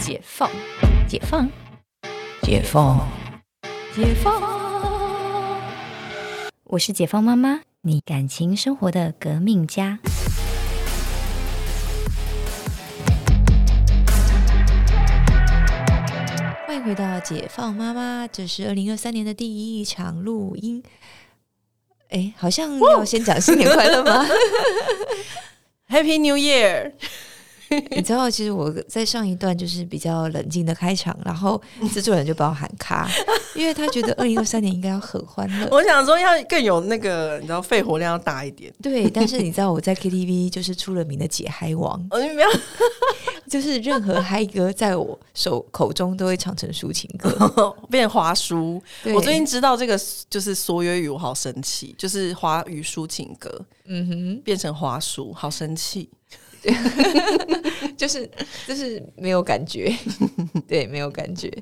解放，解放，解放，解放。我是解放妈妈，你感情生活的革命家。欢迎回到解放妈妈，这是二零二三年的第一场录音。哎，好像要先讲新年快乐吗？Happy New Year！你知道，其实我在上一段就是比较冷静的开场，然后制作人就帮我喊卡，因为他觉得二零二三年应该要很欢乐。我想说要更有那个，你知道，肺活量要大一点。对，但是你知道我在 KTV 就是出了名的解嗨王，我 你不要，就是任何嗨歌在我手口中都会唱成抒情歌，变华书。对我最近知道这个就是缩约语，我好生气，就是华语抒情歌嗯哼，变成华书，好生气。就是就是没有感觉，对，没有感觉。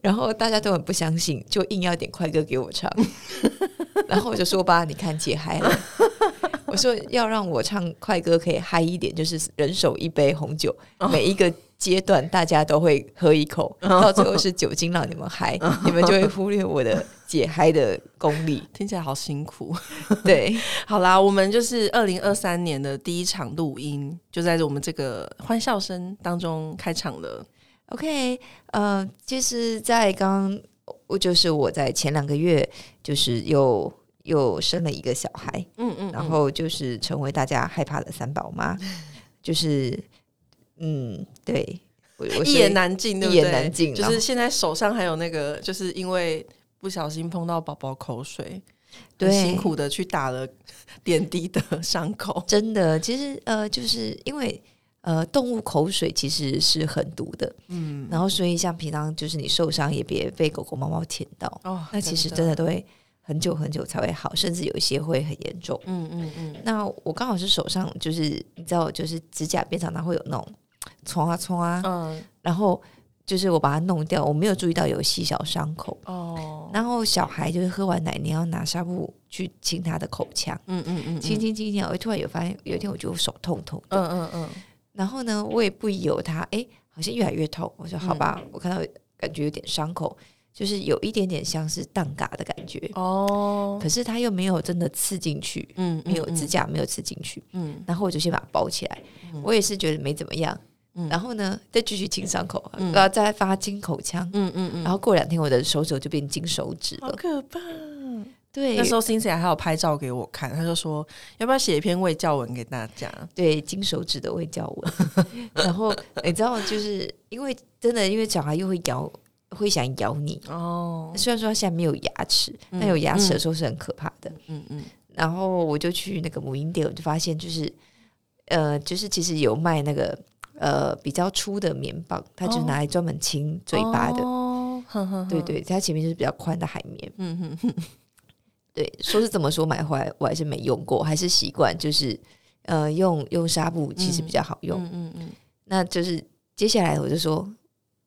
然后大家都很不相信，就硬要点快歌给我唱。然后我就说吧，你看解嗨了。我说要让我唱快歌可以嗨一点，就是人手一杯红酒，每一个阶段大家都会喝一口，到最后是酒精让你们嗨，你们就会忽略我的解嗨的功力。听起来好辛苦。对，好啦，我们就是二零二三年的第一场录音，就在我们这个欢笑声当中开场了。OK，呃，就是在刚我就是我在前两个月就是又又生了一个小孩，嗯嗯，然后就是成为大家害怕的三宝妈，就是嗯，对我我一言难尽，对不一？言难尽就是现在手上还有那个，就是因为不小心碰到宝宝口水，对。辛苦的去打了点滴的伤口。真的，其实呃，就是因为呃，动物口水其实是很毒的，嗯，然后所以像平常就是你受伤也别被狗狗猫猫舔到，哦那其实真的，都会很久很久才会好，甚至有一些会很严重。嗯嗯嗯，那我刚好是手上就是你知道，就是指甲边常常会有那种 冲啊冲啊，嗯。然后就是我把它弄掉，我没有注意到有细小伤口。哦，然后小孩就是喝完奶，你要拿纱布去清他的口腔，嗯嗯嗯，清清清清，我突然有发现，有一天我就手痛痛的，嗯嗯嗯，然后呢，我也不由他，哎，好像越来越痛。我说好吧，我看到感觉有点伤口，就是有一点点像是蛋嘎的感觉，哦，可是他又没有真的刺进去，嗯，没有指甲没有刺进去。嗯，然后我就先把它包起来。我也是觉得没怎么样，嗯然后呢，再继续清伤口，嗯然后再发金口腔。嗯嗯嗯，然后过两天，我的手肘就变金手指好。可怕。对，那时候 Cindy 还有拍照给我看，他就说要不要写一篇胃教文给大家？对金手指的胃教文。然后你知道，就是因为真的，因为小孩又会咬，会想咬你。哦，虽然说他现在没有牙齿，但有牙齿的时候是很可怕的。嗯嗯然后我就去那个母婴店，我就发现就是，呃，就是其实有卖那个呃比较粗的棉棒，它就是拿来专门清嘴巴的。哦，呵呵呵对，对，它前面就是比较宽的海绵。嗯对，说是这么说，买回来我还是没用过，还是习惯就是呃用用纱布，其实比较好用。嗯嗯那就是接下来我就说，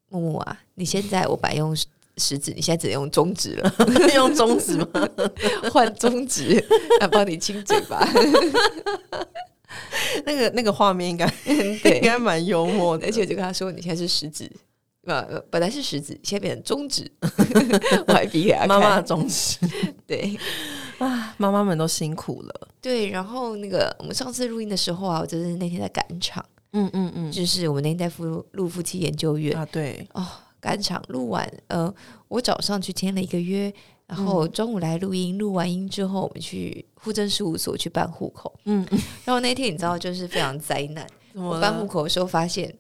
木木啊，你现在我本来用食指，你现在只能用中指了，嗯，用中指吗？换中指 来帮你亲嘴巴。那个那个画面应该应，该蛮幽默的，而且我就跟他说，你现在是食指。呃，本来是食指，现在变成中指，我还比给他。妈妈的中指 对啊，妈妈们都辛苦了。对，然后那个我们上次录音的时候啊，我就是那天在赶场，嗯嗯嗯，就是我们那天在夫录夫妻研究院啊，对，哦，赶场录完，呃，我早上去签了一个约，然后中午来录音，录完音之后，我们去户政事务所去办户口。嗯，然后那天你知道，就是非常灾难。我办户口的时候发现，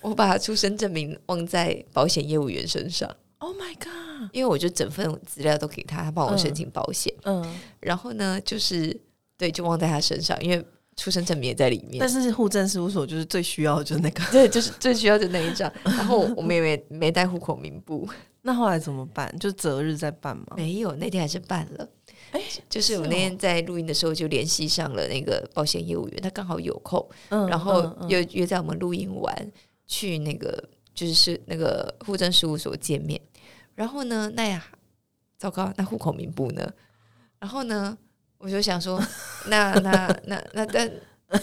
我把出生证明忘在保险业务员身上，？Oh my god！因为我就整份资料都给他，他帮我申请保险。嗯，然后呢，就是对，就忘在他身上，因为出生证明也在里面但。是户政事务所就是最需要的就是那个，对，就是最需要的那一张。然后我们也没没带户口名簿，那后来怎么办？就择日再办吗？没有，那天还是办了。哎，就是我那天在录音的时候就联系上了那个保险业务员，他刚好有空，嗯然后又约在我们录音完去那个就是那个户政事务所见面。然后呢，那呀，糟糕，那户口名簿呢？然后呢，我就想说，那那那那但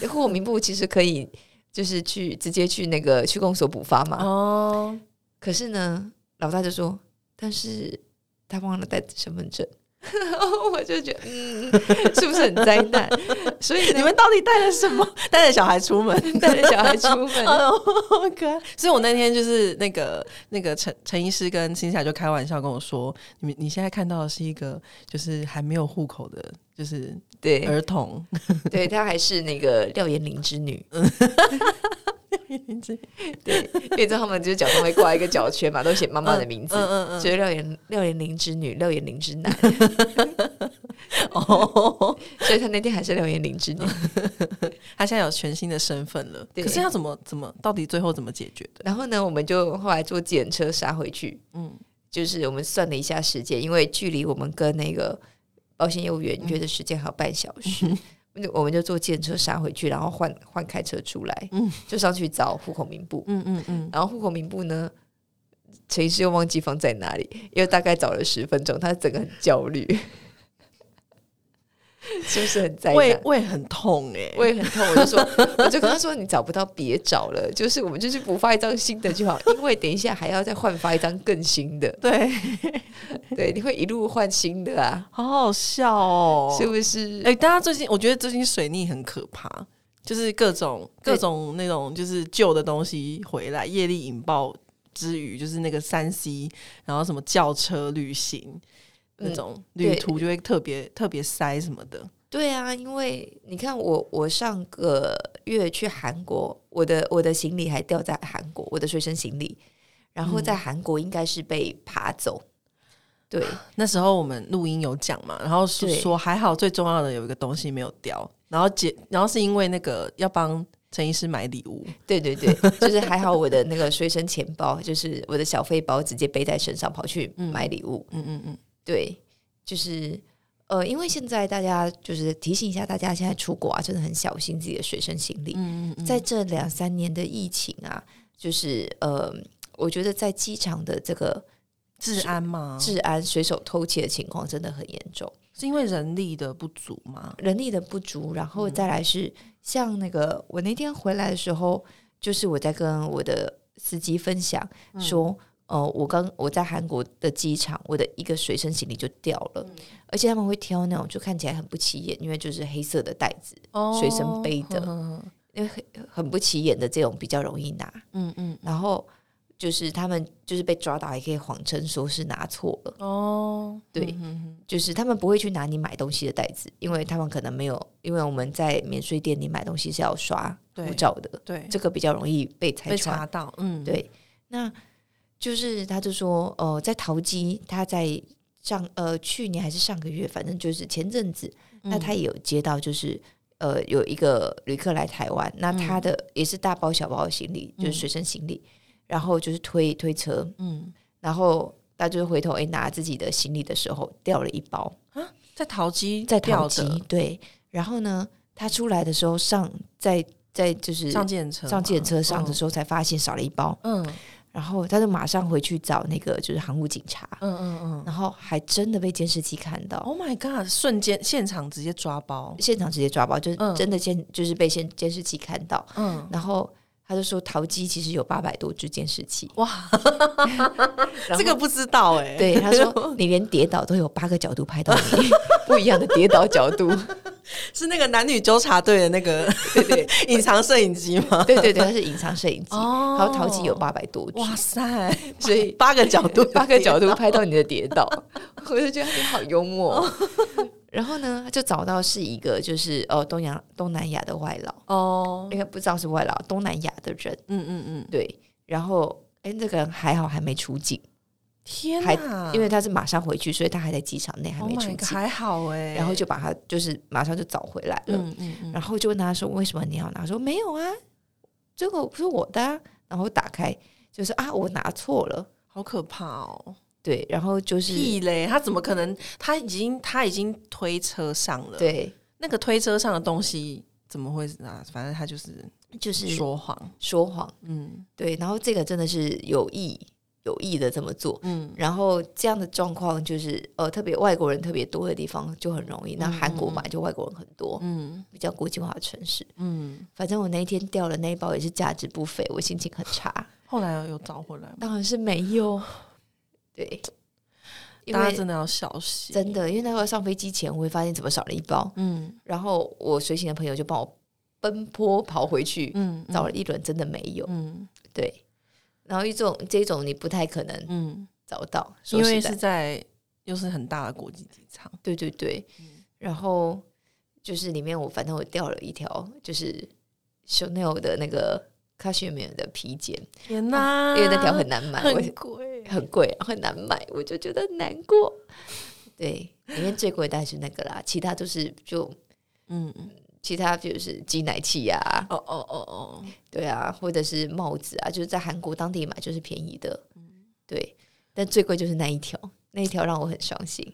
户口名簿其实可以就是去直接去那个区公所补发嘛。哦，可是呢，老大就说，但是他忘了带身份证。我就觉得，嗯，是不是很灾难？所以你们到底带了什么？带着小孩出门，带着小孩出门，可爱。所以我那天就是那个那个陈陈医师跟辛夏就开玩笑跟我说，你们你现在看到的是一个就是还没有户口的，就是对儿童。对，他还是那个廖延玲之女，对，因为知道他们就是脚上会挂一个脚圈嘛，都写妈妈的名字，嗯嗯嗯所以廖延廖延玲之女，廖延玲之男，哦，所以他那天还是廖延玲之女。他现在有全新的身份了，对。可是要怎么怎么到底最后怎么解决的？然后呢，我们就后来坐检车杀回去，嗯。就是我们算了一下时间，因为距离我们跟那个保险业务员约的时间还有半小时，那我们就坐电车杀回去，然后换换开车出来，嗯。就上去找户口名簿，嗯嗯嗯，然后户口名簿呢，陈医师又忘记放在哪里，因为大概找了十分钟，他整个很焦虑，是不是很在意？胃胃很痛哎、我也很痛，我就说，我就跟他说，你找不到别找了，就是我们就是补发一张新的就好，因为等一下还要再换发一张更新的，对，对，你会一路换新的啊，好好笑哦，是不是？哎、大家最近我觉得最近水逆很可怕，就是各种各种那种就是旧的东西回来，业力引爆之余，就是那个三 C，然后什么轿车旅行。那嗯种旅途就会特别特别塞什么的，对啊，因为你看我，我上个月去韩国，我的我的行李还掉在韩国，我的随身行李，然后在韩国应该是被爬走，对 那时候我们录音有讲嘛，然后说还好，最重要的有一个东西没有掉，然后解，然后是因为那个要帮陈医师买礼物，对对对，就是还好我的那个随身钱包，就是我的小费包，直接背在身上跑去 买礼物，嗯嗯嗯，对，就是呃，因为现在大家就是提醒一下大家，现在出国啊，真的很小心自己的随身行李。嗯嗯在这两三年的疫情啊，就是呃，我觉得在机场的这个治安嘛，治安随手偷窃的情况真的很严重，是因为人力的不足吗？人力的不足，然后再来是像那个我那天回来的时候，就是我在跟我的司机分享说。呃，我刚我在韩国的机场，我的一个随身行李就掉了，而且他们会挑那种就看起来很不起眼，因为就是黑色的袋子，哦随身背的嗯因为很很不起眼的这种比较容易拿。嗯嗯，然后就是他们就是被抓到，还可以谎称说是拿错了，哦，对嗯就是他们不会去拿你买东西的袋子，因为他们可能没有，因为我们在免税店里买东西是要刷护照的，对，这个比较容易被拆被穿。查到，嗯，对，那就是他就说，呃，在淘机，他在上呃去年还是上个月，反正就是前阵子，那他也有接到就是。呃，有一个旅客来台湾，那他的也是大包小包的行李，就是随身行李，然后就是推推车，嗯。然后他就回头哎、拿自己的行李的时候掉了一包。啊，在淘机在掉淘机，对，然后呢，他出来的时候上在在就是上电车，上计程车上的时候才发现少了一包，嗯然后他就马上回去找那个就是航务警察，嗯嗯嗯。然后还真的被监视器看到，，Oh my god，瞬间现场直接抓包，现场直接抓包，就是嗯。真的监就是被监监视器看到，嗯，然后他就说淘机其实有八百多只监视器，哇，这个不知道哎，对他说 你连跌倒都有八个角度拍到你，不一样的跌倒角度，是那个男女纠察队的那个对对隐藏摄影机吗？对对对，它是隐藏摄影机，哦。然后淘气有八百多只，哇塞，所以 八个角度，八个角度拍到你的跌倒，我就觉得你好幽默哦。然后呢，就找到是一个就是哦东洋东南亚的外劳，哦，应该不知道是外劳，东南亚的人。嗯嗯嗯，对。然后哎，那个人还好还没出境，天还哪，因为他是马上回去，所以他还在机场内还 Oh 没出 god，还好哎，然后就把他就是马上就找回来了。嗯嗯嗯，然后就问他说：“为什么你要拿？”说：“没有啊，这个不是我的、啊。”然后打开就是啊，我拿错了。好可怕哦。对，然后就是屁嘞！他怎么可能？他已经他已经推车上了，，对，那个推车上的东西怎么会啊？反正他就是就是说谎，说谎。嗯，对，然后这个真的是有意有意的这么做。嗯然后这样的状况就是，呃，特别外国人特别多的地方就很容易。那韩国嘛就外国人很多，嗯比较国际化的城市。嗯，反正我那一天掉了那一包也是价值不菲，我心情很差。后来有找回来吗？当然是没有，对，因为大家真的要小心。真的，因为那时候上飞机前，我会发现怎么少了一包，嗯然后我随行的朋友就帮我奔波跑回去，嗯，找了一轮，真的没有。嗯对，然后一种这种你不太可能嗯，找到，因为是在又是很大的国际机场。对对对，然后就是里面我反正我掉了一条，就是 Chanel 的那个 cashmere 的皮剪，天哪，因为那条很难买，很贵。很贵，很难买，我就觉得难过。对，里面最贵的还是那个啦，其他都是就嗯嗯，其他就是挤奶器呀、哦哦哦哦，对啊，或者是帽子啊，就是在韩国当地买就是便宜的，嗯。对。但最贵就是那一条，那一条让我很伤心。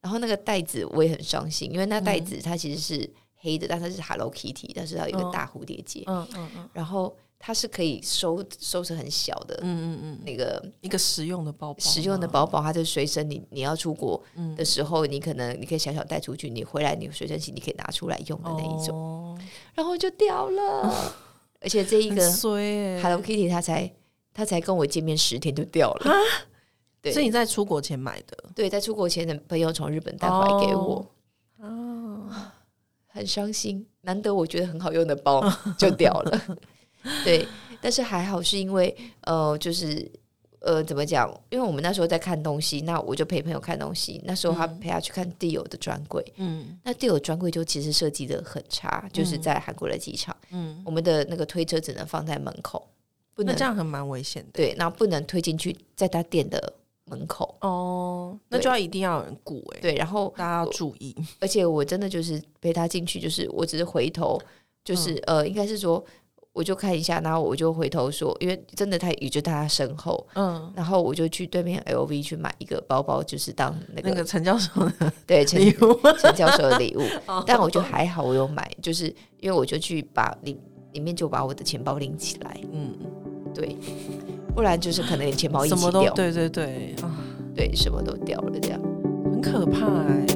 然后那个袋子我也很伤心，因为那袋嗯。子它其实是黑的，但它是 Hello Kitty，但是它有一个哦。大蝴蝶结，嗯嗯嗯。然后它是可以收收成很小的、嗯嗯嗯，那个一个实用的包包，实用的包包，它就随身你你要出国嗯的时候，你可能你可以小小带出去，你回来你随身行你可以拿出来用的那一种，种，然后就掉了。而且这一个 Hello Kitty 它才它才跟我见面十天就掉了，对。是你在出国前买的？对，在出国前的朋友从日本带回来给我，哦？很伤心。难得我觉得很好用的包 就掉了，对，但是还好是因为呃，就是呃，怎么讲？因为我们那时候在看东西，那我就陪朋友看东西。那时候他陪他去看 Deal 的专柜，嗯那 Deal 专柜就其实设计的很差，就是在韩国的机场，嗯，我们的那个推车只能放在门口，不能那这样很蛮危险的。对，然后不能推进去，在他店的门口。哦，那就要一定要有人顾哎，对，然后大家要注意。而且我真的就是陪他进去，就是我只是回头，就是、呃，应该是说，我就看一下，然后我就回头说，因为真的他也就在他身后，嗯，然后我就去对面 LV 去买一个包包，就是当那个,、那个陈教授的 对陈，陈教授的礼物，哦。但我就还好，我有买，就是因为我就去把里里面就把我的钱包拎起来，嗯，对，不然就是可能连钱包一起掉，对对对啊，对，什么都掉了这样。很可怕哎。